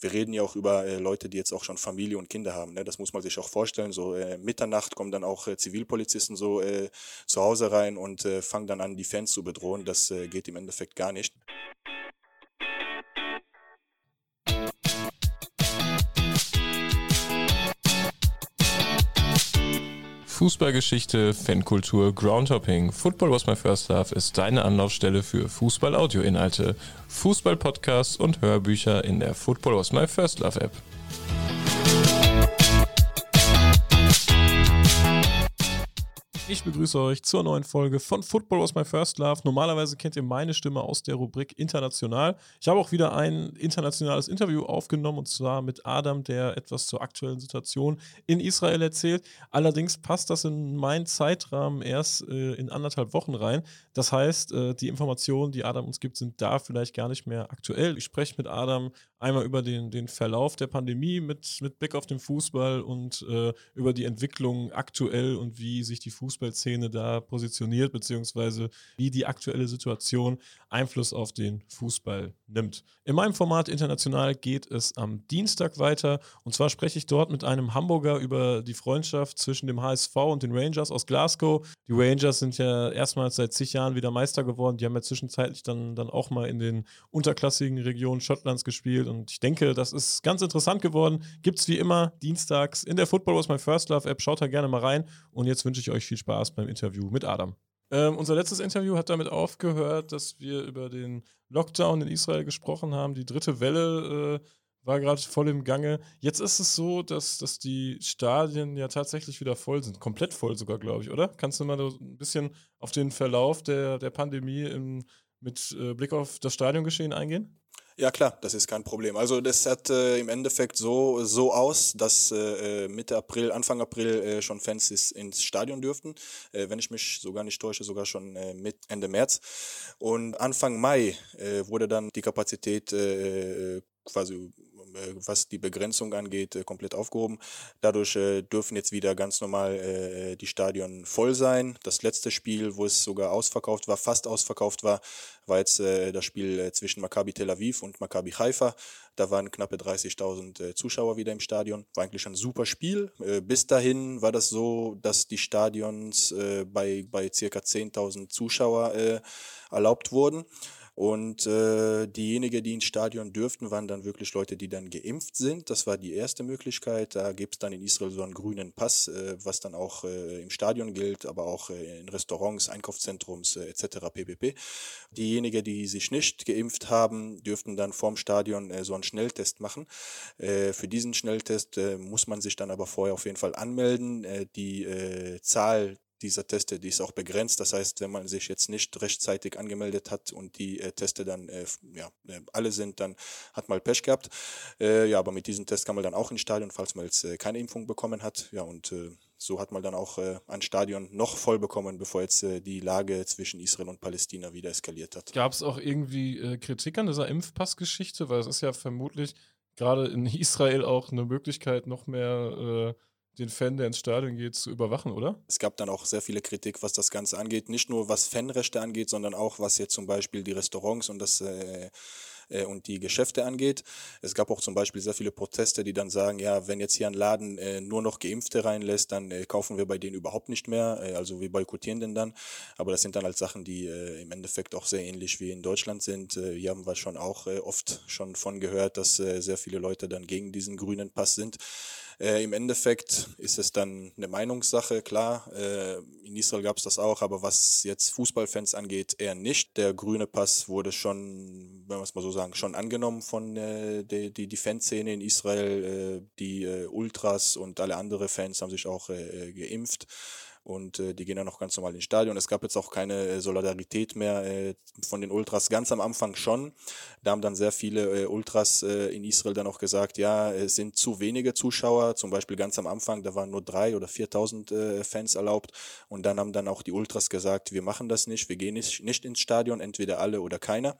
wir reden ja auch über äh, Leute, die jetzt auch schon Familie und Kinder haben. Ne? Das muss man sich auch vorstellen. So äh, Mitternacht kommen dann auch äh, Zivilpolizisten so äh, zu Hause rein und äh, fangen dann an, die Fans zu bedrohen. Das äh, geht im Endeffekt gar nicht. Fußballgeschichte, Fankultur, Groundhopping. Football was my first love ist deine Anlaufstelle für Fußball-Audio-Inhalte, Fußball-Podcasts und Hörbücher in der Football was my first love App. Ich begrüße euch zur neuen Folge von Football was my first love. Normalerweise kennt ihr meine Stimme aus der Rubrik International. Ich habe auch wieder ein internationales Interview aufgenommen und zwar mit Adam, der etwas zur aktuellen Situation in Israel erzählt. Allerdings passt das in meinen Zeitrahmen erst äh, in anderthalb Wochen rein. Das heißt, äh, die Informationen, die Adam uns gibt, sind da vielleicht gar nicht mehr aktuell. Ich spreche mit Adam einmal über den, den Verlauf der Pandemie mit, mit Blick auf den Fußball und äh, über die Entwicklung aktuell und wie sich die Fußballszene da positioniert, beziehungsweise wie die aktuelle Situation Einfluss auf den Fußball nimmt. In meinem Format international geht es am Dienstag weiter und zwar spreche ich dort mit einem Hamburger über die Freundschaft zwischen dem HSV und den Rangers aus Glasgow. Die Rangers sind ja erstmals seit zig Jahren wieder Meister geworden. Die haben ja zwischenzeitlich dann, dann auch mal in den unterklassigen Regionen Schottlands gespielt und ich denke, das ist ganz interessant geworden. Gibt es wie immer dienstags in der Football Was My First Love App. Schaut da gerne mal rein. Und jetzt wünsche ich euch viel Spaß beim Interview mit Adam. Ähm, unser letztes Interview hat damit aufgehört, dass wir über den Lockdown in Israel gesprochen haben. Die dritte Welle äh, war gerade voll im Gange. Jetzt ist es so, dass, dass die Stadien ja tatsächlich wieder voll sind. Komplett voll sogar, glaube ich, oder? Kannst du mal so ein bisschen auf den Verlauf der, der Pandemie im, mit äh, Blick auf das Stadiongeschehen eingehen? Ja klar, das ist kein Problem. Also das hat äh, im Endeffekt so, so aus, dass äh, äh, Mitte April, Anfang April äh, schon Fans ist, ins Stadion dürften. Äh, wenn ich mich sogar nicht täusche, sogar schon äh, mit Ende März. Und Anfang Mai äh, wurde dann die Kapazität äh, quasi äh, was die Begrenzung angeht, äh, komplett aufgehoben. Dadurch äh, dürfen jetzt wieder ganz normal die Stadion voll sein. Das letzte Spiel, wo es sogar ausverkauft war, fast ausverkauft war, war jetzt das Spiel zwischen Maccabi Tel Aviv und Maccabi Haifa. Da waren knappe 30.000 Zuschauer wieder im Stadion. War eigentlich ein super Spiel. Bis dahin war das so, dass die Stadions bei, bei circa 10.000 Zuschauer erlaubt wurden. Und äh, diejenigen, die ins Stadion dürften, waren dann wirklich Leute, die dann geimpft sind. Das war die erste Möglichkeit. Da gibt es dann in Israel so einen grünen Pass, äh, was dann auch äh, im Stadion gilt, aber auch äh, in Restaurants, Einkaufszentrums äh, etc. ppp. Diejenigen, die sich nicht geimpft haben, dürften dann vorm Stadion äh, so einen Schnelltest machen. Äh, für diesen Schnelltest äh, muss man sich dann aber vorher auf jeden Fall anmelden. Äh, die äh, Zahl dieser Teste, die ist auch begrenzt. Das heißt, wenn man sich jetzt nicht rechtzeitig angemeldet hat und die äh, Teste dann äh, ja, äh, alle sind, dann hat man Pech gehabt. Äh, ja, aber mit diesem Test kann man dann auch ins Stadion, falls man jetzt äh, keine Impfung bekommen hat. Ja, und äh, so hat man dann auch ein Stadion noch voll bekommen, bevor jetzt die Lage zwischen Israel und Palästina wieder eskaliert hat. Gab es auch irgendwie Kritik an dieser Impfpassgeschichte? Weil es ist ja vermutlich gerade in Israel auch eine Möglichkeit, noch mehr den Fan, der ins Stadion geht, zu überwachen, oder? Es gab dann auch sehr viele Kritik, was das Ganze angeht. Nicht nur was Fanrechte angeht, sondern auch was jetzt zum Beispiel die Restaurants und das äh, äh, und die Geschäfte angeht. Es gab auch zum Beispiel sehr viele Proteste, die dann sagen, ja, wenn jetzt hier ein Laden äh, nur noch Geimpfte reinlässt, dann äh, kaufen wir bei denen überhaupt nicht mehr. Äh, also wir boykottieren den dann. Aber das sind dann halt Sachen, die äh, im Endeffekt auch sehr ähnlich wie in Deutschland sind. Äh, hier haben wir schon auch oft schon von gehört, dass sehr viele Leute dann gegen diesen grünen Pass sind. Äh, Im Endeffekt ist es dann eine Meinungssache, klar. Äh, in Israel gab es das auch, aber was jetzt Fußballfans angeht, eher nicht. Der grüne Pass wurde schon, wenn wir es mal so sagen, schon angenommen von äh, die, die, die Fanszene in Israel. Äh, die äh, Ultras und alle anderen Fans haben sich auch äh, geimpft und äh, die gehen dann noch ganz normal ins Stadion. Es gab jetzt auch keine äh, Solidarität mehr äh, von den Ultras, ganz am Anfang schon. Da haben dann sehr viele äh, Ultras äh, in Israel dann auch gesagt, ja, es sind zu wenige Zuschauer, zum Beispiel ganz am Anfang, da waren nur drei oder 4.000 äh, Fans erlaubt und dann haben dann auch die Ultras gesagt, wir machen das nicht, wir gehen nicht, nicht ins Stadion, entweder alle oder keiner.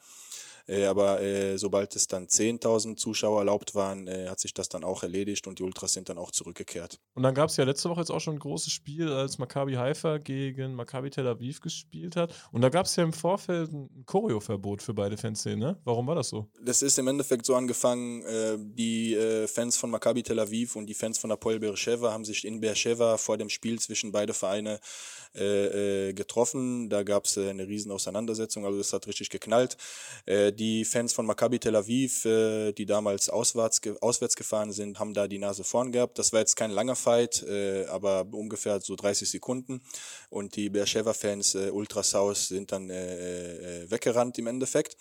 Äh, aber äh, sobald es dann 10.000 Zuschauer erlaubt waren, äh, hat sich das dann auch erledigt und die Ultras sind dann auch zurückgekehrt. Und dann gab es ja letzte Woche jetzt auch schon ein großes Spiel, als Maccabi Haifa gegen Maccabi Tel Aviv gespielt hat. Und da gab es ja im Vorfeld ein Choreoverbot für beide Fanszenen. Ne? Warum war das so? Das ist im Endeffekt so angefangen, äh, die äh, Fans von Maccabi Tel Aviv und die Fans von Apoel Beersheva haben sich in Beersheva vor dem Spiel zwischen beide Vereine äh, getroffen. Da gab es eine riesen Auseinandersetzung, also es hat richtig geknallt. Die Fans von Maccabi Tel Aviv, die damals auswärts, auswärts gefahren sind, haben da die Nase vorn gehabt. Das war jetzt kein langer Fight, aber ungefähr so 30 Sekunden. Und die Beersheva-Fans, Ultrasaus, sind dann weggerannt im Endeffekt.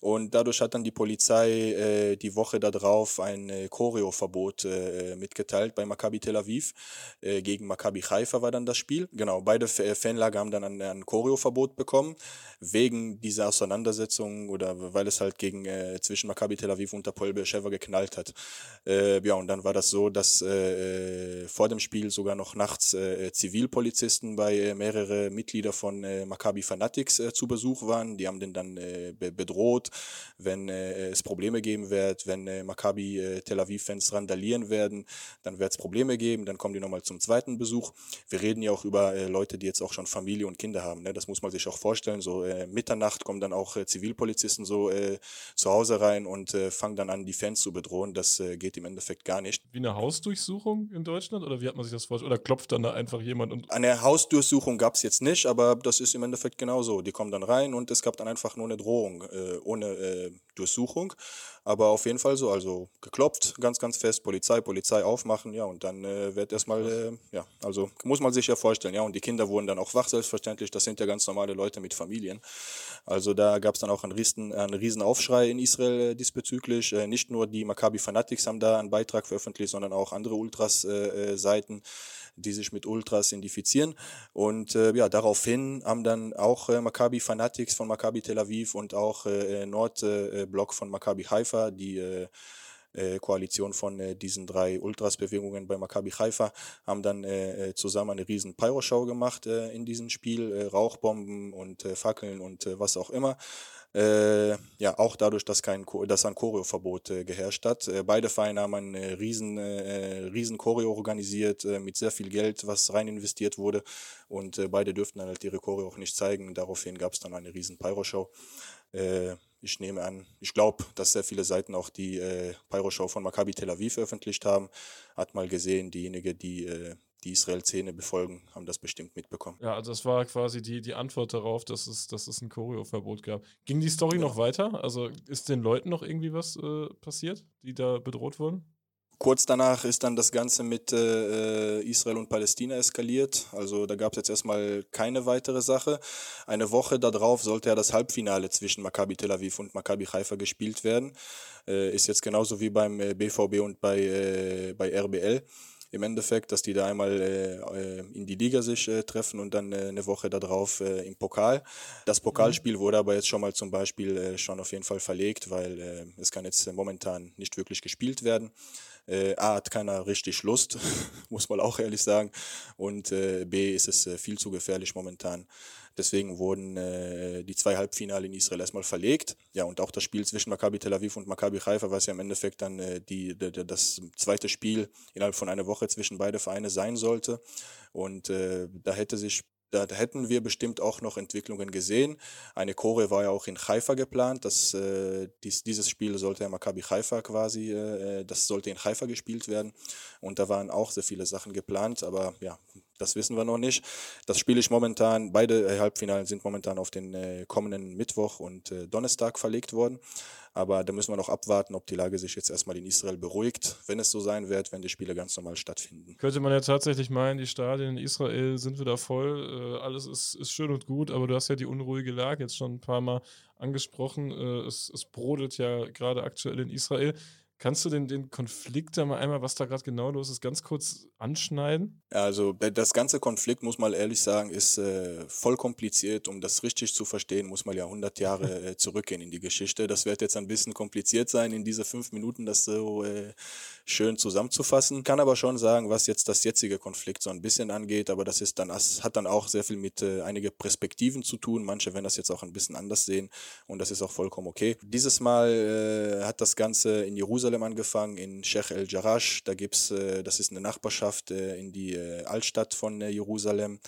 Und dadurch hat dann die Polizei äh, die Woche darauf ein äh, Choreo-Verbot äh, mitgeteilt bei Maccabi Tel Aviv. Äh, gegen Maccabi Haifa war dann das Spiel. Genau, beide äh, Fanlager haben dann ein, ein Choreo-Verbot bekommen, wegen dieser Auseinandersetzung oder weil es halt gegen äh, zwischen Maccabi Tel Aviv und Apol Beersheva geknallt hat. ja, und dann war das so, dass vor dem Spiel sogar noch nachts Zivilpolizisten bei mehrere Mitglieder von Maccabi Fanatics zu Besuch waren. Die haben den dann bedroht wenn äh, es Probleme geben wird, wenn äh, Maccabi äh, Tel Aviv-Fans randalieren werden, dann wird es Probleme geben, dann kommen die nochmal zum zweiten Besuch. Wir reden ja auch über äh, Leute, die jetzt auch schon Familie und Kinder haben. Ne? Das muss man sich auch vorstellen. So äh, Mitternacht kommen dann auch äh, Zivilpolizisten so äh, zu Hause rein und äh, fangen dann an, die Fans zu bedrohen. Das äh, geht im Endeffekt gar nicht. Wie eine Hausdurchsuchung in Deutschland oder wie hat man sich das vorgestellt? Oder klopft dann da einfach jemand? Und eine Hausdurchsuchung gab es jetzt nicht, aber das ist im Endeffekt genauso. Die kommen dann rein und es gab dann einfach nur eine Drohung, äh, ohne äh, Durchsuchung. Aber auf jeden Fall so, also geklopft, ganz, ganz fest, Polizei, Polizei aufmachen, ja, und dann äh, wird erstmal, äh, ja, also muss man sich ja vorstellen, ja, und die Kinder wurden dann auch wach, selbstverständlich, das sind ja ganz normale Leute mit Familien. Also da gab es dann auch einen riesen, einen riesen Aufschrei in Israel äh, diesbezüglich. Äh, nicht nur die Maccabi Fanatics haben da einen Beitrag veröffentlicht, sondern auch andere Ultras-Seiten. Äh, die sich mit Ultras identifizieren. Und äh, ja, daraufhin haben dann auch äh, Maccabi Fanatics von Maccabi Tel Aviv und auch äh, Nordblock von Maccabi Haifa, die äh, äh, Koalition von äh, diesen drei Ultras-Bewegungen bei Maccabi Haifa haben dann äh, äh zusammen eine riesen Pyro-Show gemacht äh, in diesem Spiel, äh, Rauchbomben und Fackeln und was auch immer. Äh, ja, auch dadurch, dass, kein, dass ein Choreoverbot äh, geherrscht hat. Äh, beide Vereine haben ein äh, riesen, äh, riesen Choreo organisiert äh, mit sehr viel Geld, was rein investiert wurde. Und äh, beide dürften dann halt ihre Choreo auch nicht zeigen. Daraufhin gab es dann eine riesen Pyro-Show. Ich nehme an, ich glaube, dass sehr viele Seiten auch die äh, Pyro-Show von Maccabi Tel Aviv veröffentlicht haben. Hat mal gesehen, diejenige, die äh, die Israel-Szene befolgen, haben das bestimmt mitbekommen. Ja, also das war quasi die, die Antwort darauf, dass es, dass es ein Choreo-Verbot gab. Ging die Story ja. noch weiter? Also ist den Leuten noch irgendwie was äh, passiert, die da bedroht wurden? Kurz danach ist dann das Ganze mit äh, Israel und Palästina eskaliert. Also da gab es jetzt erstmal keine weitere Sache. Eine Woche darauf sollte ja das Halbfinale zwischen Maccabi Tel Aviv und Maccabi Haifa gespielt werden. Äh, ist jetzt genauso wie beim BVB äh, und bei, äh, bei RBL im Endeffekt, dass die da einmal äh, äh, in die Liga sich äh, treffen und dann äh, eine Woche darauf äh, im Pokal. Das Pokalspiel mhm. wurde aber jetzt schon mal zum Beispiel äh, schon auf jeden Fall verlegt, weil äh, es kann jetzt momentan nicht wirklich gespielt werden. Äh, A hat keiner richtig Lust, muss man auch ehrlich sagen. Und äh, B ist es äh, viel zu gefährlich momentan. Deswegen wurden äh, die zwei Halbfinale in Israel erstmal verlegt. Ja, und auch das Spiel zwischen Maccabi Tel Aviv und Maccabi Haifa, was ja im Endeffekt dann äh, die, die, das zweite Spiel innerhalb von einer Woche zwischen beide Vereine sein sollte. Und äh, da hätte sich da, hätten wir bestimmt auch noch Entwicklungen gesehen. Eine Chore war ja auch in Haifa geplant. Das, äh, dies, dieses Spiel sollte Maccabi Haifa quasi, äh, das sollte in Haifa gespielt werden. Und da waren auch sehr viele Sachen geplant. Aber ja, das wissen wir noch nicht. Das spiele ich momentan, beide äh, Halbfinalen sind momentan auf den äh, kommenden Mittwoch und äh, Donnerstag verlegt worden. Aber da müssen wir noch abwarten, ob die Lage sich jetzt erstmal in Israel beruhigt, wenn es so sein wird, wenn die Spiele ganz normal stattfinden. Könnte man ja tatsächlich meinen, die Stadien in Israel sind wieder voll, äh, alles ist, ist schön und gut, aber du hast ja die unruhige Lage jetzt schon ein paar Mal angesprochen. Äh, es, es brodelt ja gerade aktuell in Israel. Kannst du den, den Konflikt da mal einmal, was da gerade genau los ist, ganz kurz anschneiden? Also das ganze Konflikt, muss man ehrlich sagen, ist äh, voll kompliziert. Um das richtig zu verstehen, muss man ja 100 Jahre äh, zurückgehen in die Geschichte. Das wird jetzt ein bisschen kompliziert sein, in diese fünf Minuten das so äh, schön zusammenzufassen. Kann aber schon sagen, was jetzt das jetzige Konflikt so ein bisschen angeht. Aber das ist dann, das hat dann auch sehr viel mit äh, einige Perspektiven zu tun. Manche werden das jetzt auch ein bisschen anders sehen und das ist auch vollkommen okay. Dieses Mal äh, hat das Ganze in Jerusalem Jerusalem angefangen, in Sheikh el Jarash. Da gibt's, äh, das ist eine Nachbarschaft äh, in die äh, Altstadt von äh, Jerusalem,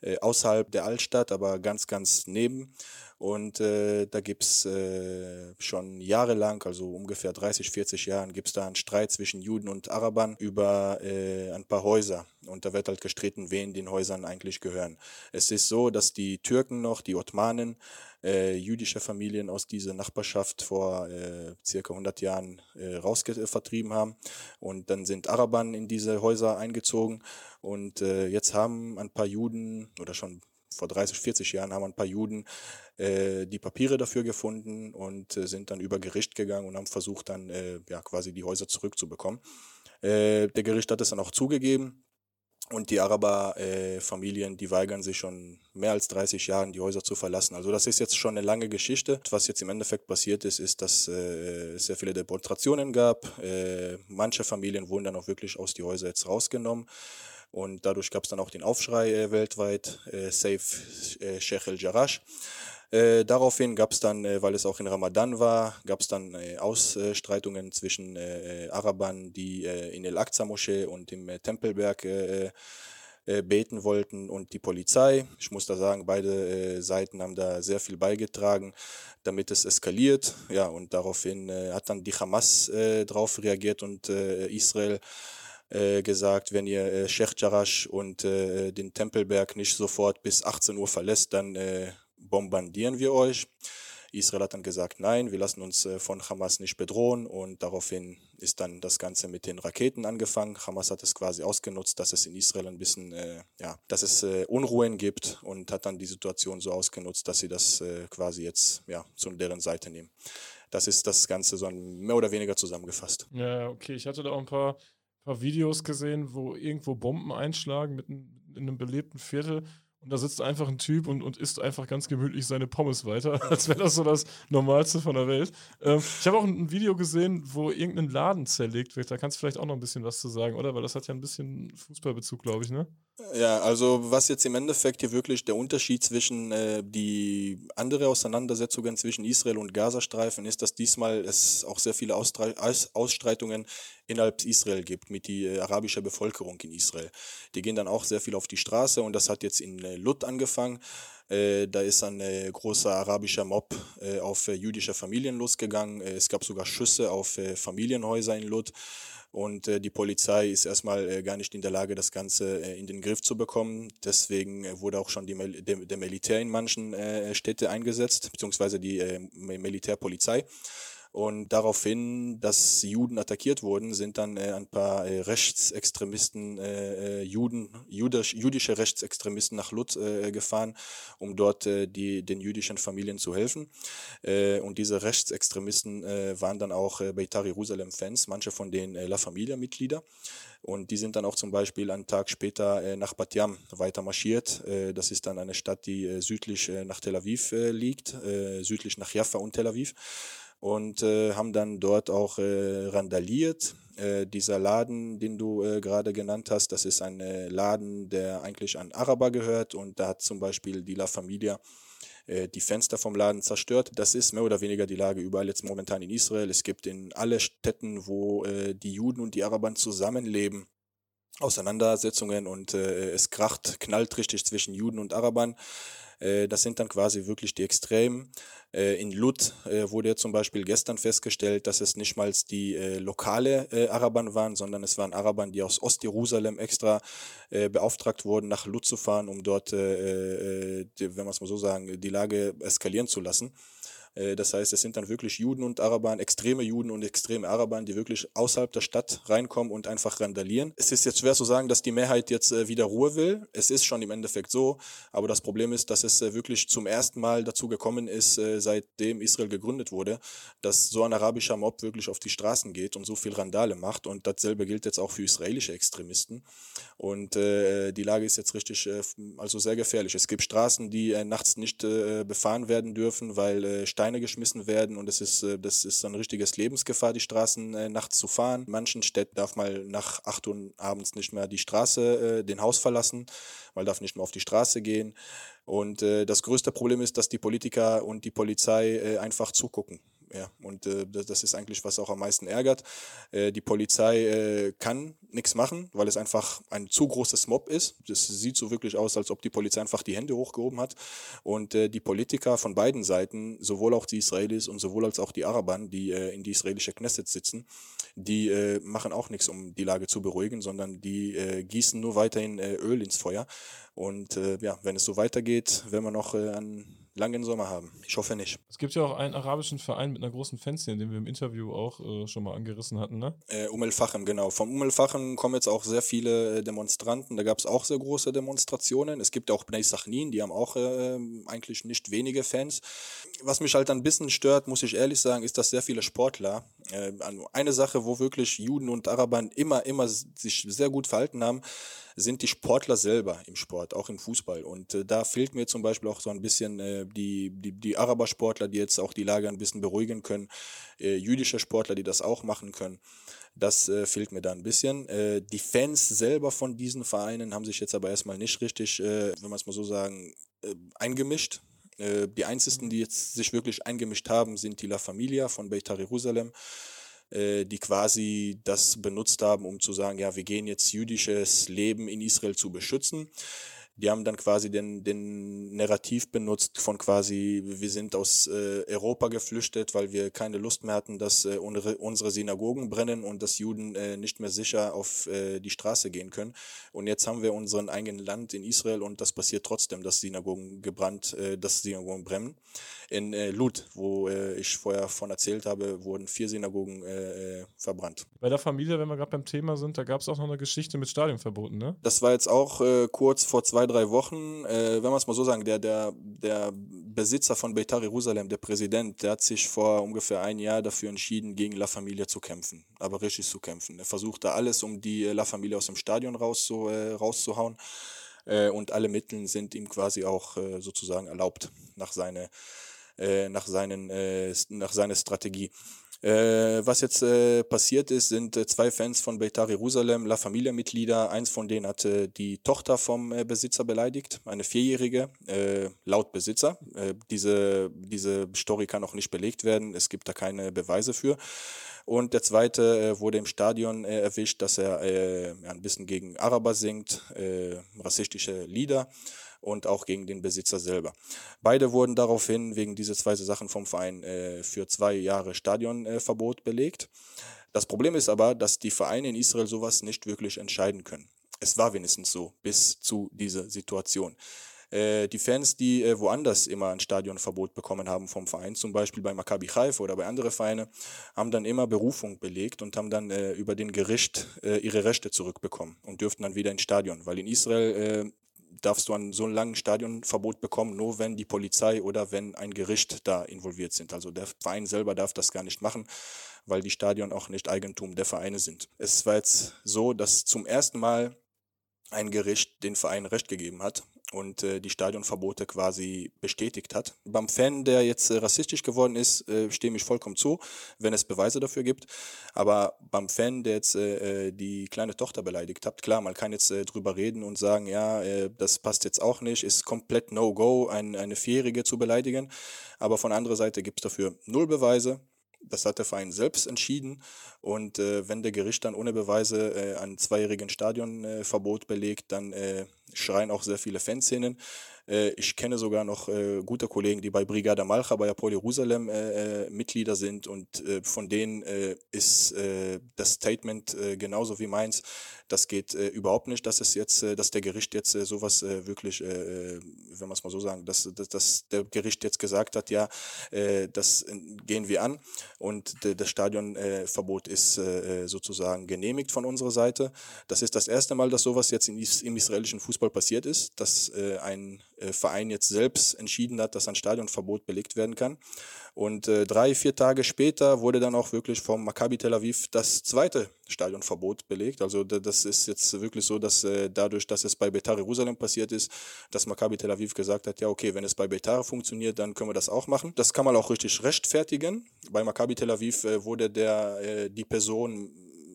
äh, außerhalb der Altstadt, aber ganz, ganz neben. Und äh, da gibt es äh, schon jahrelang, also ungefähr 30, 40 Jahren, gibt es da einen Streit zwischen Juden und Arabern über ein paar Häuser. Und da wird halt gestritten, wen den Häusern eigentlich gehören. Es ist so, dass die Türken noch, die Ottomanen, äh, jüdische Familien aus dieser Nachbarschaft vor äh, circa 100 Jahren äh, rausvertrieben haben. Und dann sind Arabern in diese Häuser eingezogen. Und äh, jetzt haben ein paar Juden oder schon vor 30, 40 Jahren haben ein paar Juden äh, die Papiere dafür gefunden und äh, sind dann über Gericht gegangen und haben versucht, dann äh, ja, quasi die Häuser zurückzubekommen. Äh, der Gericht hat es dann auch zugegeben und die Araber-Familien, äh, die weigern sich schon mehr als 30 Jahren, die Häuser zu verlassen. Also das ist jetzt schon eine lange Geschichte. Was jetzt im Endeffekt passiert ist, ist, dass äh, es sehr viele Deportationen gab. Äh, manche Familien wurden dann auch wirklich aus die Häuser jetzt rausgenommen. Und dadurch gab es dann auch den Aufschrei äh, weltweit, äh, Safe äh, Sheikh el-Jarash. Äh, daraufhin gab es dann, äh, weil es auch in Ramadan war, gab es dann äh, Ausstreitungen zwischen äh, äh, Arabern, die äh, in El-Aqsa-Moschee und im Tempelberg beten wollten und die Polizei. Ich muss da sagen, beide Seiten haben da sehr viel beigetragen, damit es eskaliert. Ja, und daraufhin hat dann die Hamas darauf reagiert und Israel gesagt, wenn ihr äh, Sheikh Jarash und äh, den Tempelberg nicht sofort bis 18 Uhr verlässt, dann äh, bombardieren wir euch. Israel hat dann gesagt, nein, wir lassen uns äh, von Hamas nicht bedrohen und daraufhin ist dann das Ganze mit den Raketen angefangen. Hamas hat es quasi ausgenutzt, dass es in Israel ein bisschen, äh, ja, dass es äh, Unruhen gibt und hat dann die Situation so ausgenutzt, dass sie das äh, quasi jetzt, ja, zu deren Seite nehmen. Das ist das Ganze so mehr oder weniger zusammengefasst. Ja, okay, ich hatte da auch ein paar, paar Videos gesehen, wo irgendwo Bomben einschlagen mit in einem belebten Viertel und da sitzt einfach ein Typ und, und isst einfach ganz gemütlich seine Pommes weiter, als wäre das so das Normalste von der Welt. Ähm, ich habe auch ein, Video gesehen, wo irgendein Laden zerlegt wird. Da kannst du vielleicht auch noch ein bisschen was zu sagen, oder? Weil das hat ja ein bisschen Fußballbezug, glaube ich, ne? Ja, also was jetzt im Endeffekt hier wirklich der Unterschied zwischen äh, die andere Auseinandersetzungen zwischen Israel und Gazastreifen ist, dass diesmal es auch sehr viele Austre Aus Ausstreitungen innerhalb Israel gibt mit der äh, arabischen Bevölkerung in Israel. Die gehen dann auch sehr viel auf die Straße und das hat jetzt in äh, Lut angefangen. Äh, da ist ein äh, großer arabischer Mob äh, auf äh, jüdische Familien losgegangen. es gab sogar Schüsse auf Familienhäuser in Lut. Und äh, die Polizei ist erstmal äh, gar nicht in der Lage, das Ganze äh, in den Griff zu bekommen. Deswegen äh, wurde auch schon die, der, der Militär in manchen äh, Städten eingesetzt, beziehungsweise die äh, Militärpolizei. Und daraufhin, dass Juden attackiert wurden, sind dann äh, ein paar äh, Rechtsextremisten, äh, äh Juden, jüdisch, jüdische Rechtsextremisten nach Lut äh, gefahren, um dort äh, die, den jüdischen Familien zu helfen. Und diese Rechtsextremisten waren dann auch äh, Beitar Jerusalem-Fans, manche von denen La Familia-Mitglieder. Und die sind dann auch zum Beispiel einen Tag später nach Bat Yam weiter marschiert. Das ist dann eine Stadt, die südlich nach Tel Aviv liegt, südlich nach Jaffa und Tel Aviv und äh, haben dann dort auch äh, randaliert. Äh, dieser Laden, den du äh, gerade genannt hast, das ist ein äh, Laden, der eigentlich an Araber gehört und da hat zum Beispiel die La Familia äh, die Fenster vom Laden zerstört. Das ist mehr oder weniger die Lage überall jetzt momentan in Israel. Es gibt in alle Städten, wo äh, die Juden und die Araber zusammenleben, Auseinandersetzungen und äh, es kracht, knallt richtig zwischen Juden und Arabern. Äh, das sind dann quasi wirklich die Extremen. Äh, in Lut äh, wurde ja zum Beispiel gestern festgestellt, dass es nicht mal die lokale Arabern waren, sondern es waren Arabern, die aus Ostjerusalem extra beauftragt wurden, nach Lut zu fahren, um dort, wenn man es mal so sagen, die Lage eskalieren zu lassen. Äh, das heißt, es sind dann wirklich Juden und Arabern, extreme Juden und extreme Arabern, die wirklich außerhalb der Stadt reinkommen und einfach randalieren. Es ist jetzt schwer zu sagen, dass die Mehrheit jetzt äh, wieder Ruhe will. Es ist schon im Endeffekt so, aber das Problem ist, dass es äh, wirklich zum ersten Mal dazu gekommen ist, seitdem Israel gegründet wurde, dass so ein arabischer Mob wirklich auf die Straßen geht und so viel Randale macht. Und dasselbe gilt jetzt auch für israelische Extremisten. Und äh, die Lage ist jetzt richtig, äh, also sehr gefährlich. Es gibt Straßen, die äh, nachts nicht befahren werden dürfen, weil Steine geschmissen werden und es ist, das ist eine richtiges Lebensgefahr, die Straßen nachts zu fahren. In manchen Städten darf man nach 8 Uhr abends nicht mehr die Straße, den Haus verlassen, man darf nicht mehr auf die Straße gehen. Und das größte Problem ist, dass die Politiker und die Polizei einfach zugucken. Ja, und äh, das ist eigentlich, was auch am meisten ärgert. Äh, die Polizei äh, kann nichts machen, weil es einfach ein zu großes Mob ist. Das sieht so wirklich aus, als ob die Polizei einfach die Hände hochgehoben hat. Und äh, die Politiker von beiden Seiten, sowohl auch die Israelis und sowohl als auch die Arabern, die äh, in die israelische Knesset sitzen, die äh, machen auch nichts, um die Lage zu beruhigen, sondern die gießen nur weiterhin Öl ins Feuer. Und ja, wenn es so weitergeht, werden wir noch an langen Sommer haben. Ich hoffe nicht. Es gibt ja auch einen arabischen Verein mit einer großen Fanszene, den wir im Interview auch äh, schon mal angerissen hatten, ne? Äh, Umel Fachem, genau. Vom Umel Fachem kommen jetzt auch sehr viele äh, Demonstranten. Da gab es auch sehr große Demonstrationen. Es gibt auch Bnei Sachnin, die haben auch äh, eigentlich nicht wenige Fans. Was mich halt ein bisschen stört, muss ich ehrlich sagen, ist, dass sehr viele Sportler, äh, eine Sache, wo wirklich Juden und Araber immer, immer sich sehr gut verhalten haben, sind die Sportler selber im Sport, auch im Fußball. Und äh, da fehlt mir zum Beispiel auch so ein bisschen äh, die, die, die Araber-Sportler, die jetzt auch die Lage ein bisschen beruhigen können, äh, jüdische Sportler, die das auch machen können. Das äh, fehlt mir da ein bisschen. Äh, die Fans selber von diesen Vereinen haben sich jetzt aber erstmal nicht richtig, äh, wenn man es mal so sagen, äh, eingemischt. Äh, die einzigen, die jetzt sich wirklich eingemischt haben, sind die La Familia von Beitar Jerusalem äh, die quasi das benutzt haben, um zu sagen, ja, wir gehen jetzt jüdisches Leben in Israel zu beschützen. Die haben dann quasi den, den Narrativ benutzt von quasi, wir sind aus äh, Europa geflüchtet, weil wir keine Lust mehr hatten, dass äh, unsere, unsere Synagogen brennen und dass Juden äh, nicht mehr sicher auf äh, die Straße gehen können. Und jetzt haben wir unseren eigenen Land in Israel und das passiert trotzdem, dass Synagogen gebrannt, äh, dass Synagogen brennen. In äh, Lut, wo äh, ich vorher von erzählt habe, wurden vier Synagogen äh, äh verbrannt. Bei der Familie, wenn wir gerade beim Thema sind, da gab es auch noch eine Geschichte mit Stadionverboten, ne? Das war jetzt auch äh, kurz vor zwei, drei Wochen, äh, wenn man es mal so sagen, der, der, der Besitzer von Beitar Jerusalem, der Präsident, der hat sich vor ungefähr ein Jahr dafür entschieden, gegen La Familia zu kämpfen, aber richtig zu kämpfen. Er versuchte alles, um die La Familia aus dem Stadion rauszu, äh, rauszuhauen äh, und alle Mittel sind ihm quasi auch äh, sozusagen erlaubt nach, seine, äh, nach, seinen, nach seiner Strategie. Äh, was jetzt äh, passiert ist, sind äh, zwei Fans von Beitar Jerusalem, La Familia-Mitglieder. Eins von denen hatte die Tochter vom äh, Besitzer beleidigt, eine Vierjährige, äh, laut Besitzer. Äh, diese, diese Story kann auch nicht belegt werden, es gibt da keine Beweise für. Und der zweite wurde im Stadion erwischt, dass er ein bisschen gegen Araber singt, rassistische Lieder und auch gegen den Besitzer selber. Beide wurden daraufhin wegen dieser zwei Sachen vom Verein äh, für zwei Jahre Stadionverbot äh, belegt. Das Problem ist aber, dass die Vereine in Israel sowas nicht wirklich entscheiden können. Es war wenigstens so bis zu dieser Situation äh, die Fans, die äh, woanders immer ein Stadionverbot bekommen haben vom Verein, zum Beispiel bei Maccabi Haifa oder bei anderen Vereinen, haben dann immer Berufung belegt und haben dann äh, über den Gericht ihre Rechte zurückbekommen und dürften dann wieder ins Stadion, weil in Israel darfst du an so einem langen Stadionverbot bekommen, nur wenn die Polizei oder wenn ein Gericht da involviert sind. Also der Verein selber darf das gar nicht machen, weil die Stadion auch nicht Eigentum der Vereine sind. Es war jetzt so, dass zum ersten Mal ein Gericht den Verein Recht gegeben hat und äh, die Stadionverbote quasi bestätigt hat. Beim Fan, der jetzt äh, rassistisch geworden ist, äh, stehe ich vollkommen zu, wenn es Beweise dafür gibt. Aber beim Fan, der jetzt äh, äh, die kleine Tochter beleidigt hat, klar, man kann jetzt äh, drüber reden und sagen, ja, das passt jetzt auch nicht, ist komplett No-Go, ein, eine Vierjährige zu beleidigen. Aber von anderer Seite gibt es dafür null Beweise. Das hat der Verein selbst entschieden. Und äh, wenn der Gericht dann ohne Beweise äh, ein zweijährigen Stadionverbot äh, belegt, dann äh, schreien auch sehr viele Fanszenen. Äh, ich kenne sogar noch äh, gute Kollegen, die bei Brigada Malcha, bei Apollo Jerusalem äh, Mitglieder sind und von denen ist das Statement genauso wie meins. Das geht überhaupt nicht, dass es jetzt, dass der Gericht jetzt sowas wirklich, wenn man es mal so sagen, dass, dass, dass, der Gericht jetzt gesagt hat, ja, das gehen wir an und das Stadionverbot ist sozusagen genehmigt von unserer Seite. Das ist das erste Mal, dass sowas jetzt im israelischen Fußball passiert ist, dass ein Verein jetzt selbst entschieden hat, dass ein Stadionverbot belegt werden kann. Und äh, drei, vier Tage später wurde dann auch wirklich vom Maccabi Tel Aviv das zweite Stadionverbot belegt. Also das ist jetzt wirklich so, dass äh, dadurch, dass es bei Betar Jerusalem passiert ist, dass Maccabi Tel Aviv gesagt hat, ja okay, wenn es bei Betar funktioniert, dann können wir das auch machen. Das kann man auch richtig rechtfertigen. Bei Maccabi Tel Aviv äh, wurde der, äh, die Person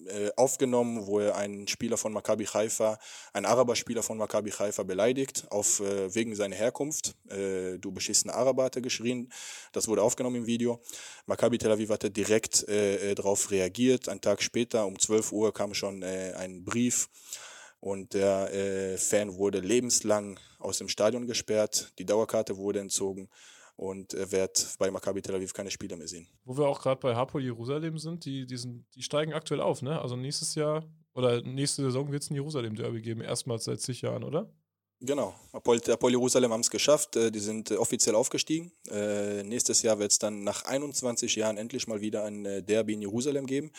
äh, aufgenommen, wo er einen Spieler von Maccabi Haifa, einen Araberspieler von Maccabi Haifa beleidigt, auf, äh, wegen seiner Herkunft. Äh, du beschissene Araber hat er geschrien. Das wurde aufgenommen im Video. Maccabi Tel Aviv hatte direkt äh, äh darauf reagiert. Ein Tag später, um 12 Uhr, kam schon ein Brief und der Fan wurde lebenslang aus dem Stadion gesperrt. Die Dauerkarte wurde entzogen und er wird bei Maccabi Tel Aviv keine Spieler mehr sehen. Wo wir auch gerade bei Hapoel Jerusalem sind, die, die, sind, die steigen aktuell auf, ne? Also nächstes Jahr oder nächste Saison wird es ein Jerusalem-Derby geben, erstmals seit zig Jahren, oder? Genau, Apol, Apol Jerusalem haben es geschafft, äh, die sind äh, offiziell aufgestiegen. Äh, nächstes Jahr wird es dann nach 21 Jahren endlich mal wieder ein Derby in Jerusalem geben.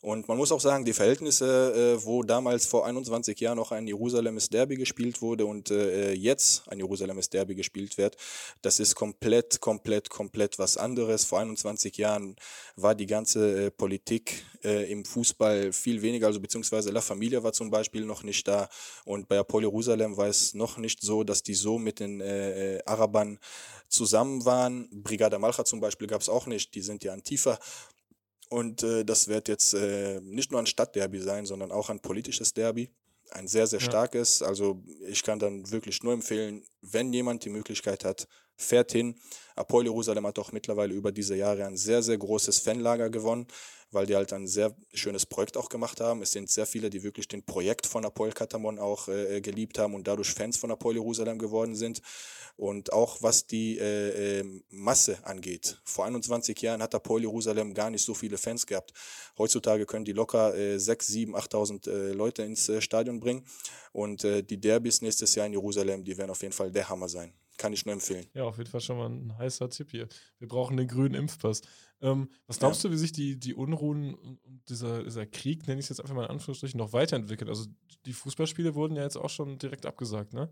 Und man muss auch sagen, die Verhältnisse, äh, wo damals vor 21 Jahren noch ein Jerusalemes Derby gespielt wurde und äh, jetzt ein Jerusalemes Derby gespielt wird, das ist komplett, komplett, komplett was anderes. Vor 21 Jahren war die ganze äh, Politik im Fußball viel weniger, also beziehungsweise La Familia war zum Beispiel noch nicht da und bei Apollo Jerusalem war es noch nicht so, dass die so mit den Arabern zusammen waren. Brigada Malcha zum Beispiel gab es auch nicht, die sind ja an tiefer und äh, das wird jetzt äh, nicht nur ein Stadtderby sein, sondern auch ein politisches Derby. Ein sehr, sehr starkes. Also ich kann dann wirklich nur empfehlen, wenn jemand die Möglichkeit hat, fährt hin. Apoel Jerusalem hat auch mittlerweile über diese Jahre ein sehr, sehr großes Fanlager gewonnen weil die halt ein sehr schönes Projekt auch gemacht haben. Es sind sehr viele, die wirklich den Projekt von Apoel Katamon auch äh, geliebt haben und dadurch Fans von Apoel Jerusalem geworden sind. Und auch was die äh, äh, Masse angeht. Vor 21 Jahren hat Apoel Jerusalem gar nicht so viele Fans gehabt. Heutzutage können die locker äh, 6, 7, 8.000 äh, Leute ins äh, Stadion bringen. Und äh, die Derbys nächstes Jahr in Jerusalem, die werden auf jeden Fall der Hammer sein. Kann ich nur empfehlen. Ja, auf jeden Fall schon mal ein heißer Tipp hier. Wir brauchen den grünen Impfpass. Ähm, was glaubst ja. du, wie sich die, die Unruhen und dieser, dieser Krieg, nenne ich es jetzt einfach mal in Anführungsstrichen, noch weiterentwickelt? Also die Fußballspiele wurden ja jetzt auch schon direkt abgesagt, ne?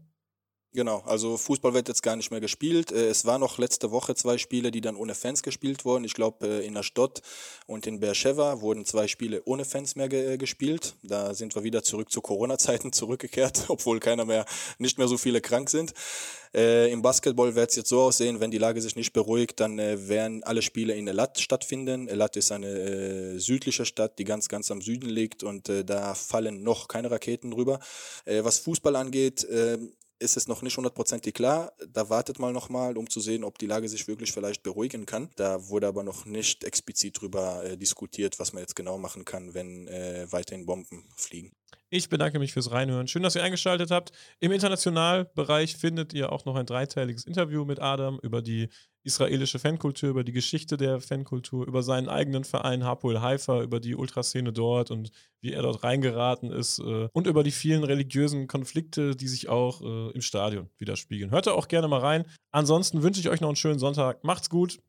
Genau, also Fußball wird jetzt gar nicht mehr gespielt. Äh, es waren noch letzte Woche zwei Spiele, die dann ohne Fans gespielt wurden. Ich glaube, äh, in der Stadt und in Beersheba wurden zwei Spiele ohne Fans mehr ge äh, gespielt. Da sind wir wieder zurück zu Corona-Zeiten zurückgekehrt, obwohl keiner mehr, nicht mehr so viele krank sind. Äh, Im Basketball wird es jetzt so aussehen, wenn die Lage sich nicht beruhigt, dann äh, werden alle Spiele in Elat stattfinden. Elat ist eine äh, südliche Stadt, die ganz, ganz am Süden liegt und da fallen noch keine Raketen drüber. was Fußball angeht, ähm, ist es noch nicht hundertprozentig klar. Da wartet mal nochmal, um zu sehen, ob die Lage sich wirklich vielleicht beruhigen kann. Da wurde aber noch nicht explizit drüber äh, diskutiert, was man jetzt genau machen kann, wenn äh, weiterhin Bomben fliegen. Ich bedanke mich fürs Reinhören. Schön, dass ihr eingeschaltet habt. Im Internationalbereich findet ihr auch noch ein dreiteiliges Interview mit Adam über die israelische Fankultur, über die Geschichte der Fankultur, über seinen eigenen Verein Hapoel Haifa, über die Ultraszene dort und wie er dort reingeraten ist äh, und über die vielen religiösen Konflikte, die sich auch äh, im Stadion widerspiegeln. Hört da auch gerne mal rein. Ansonsten wünsche ich euch noch einen schönen Sonntag. Macht's gut.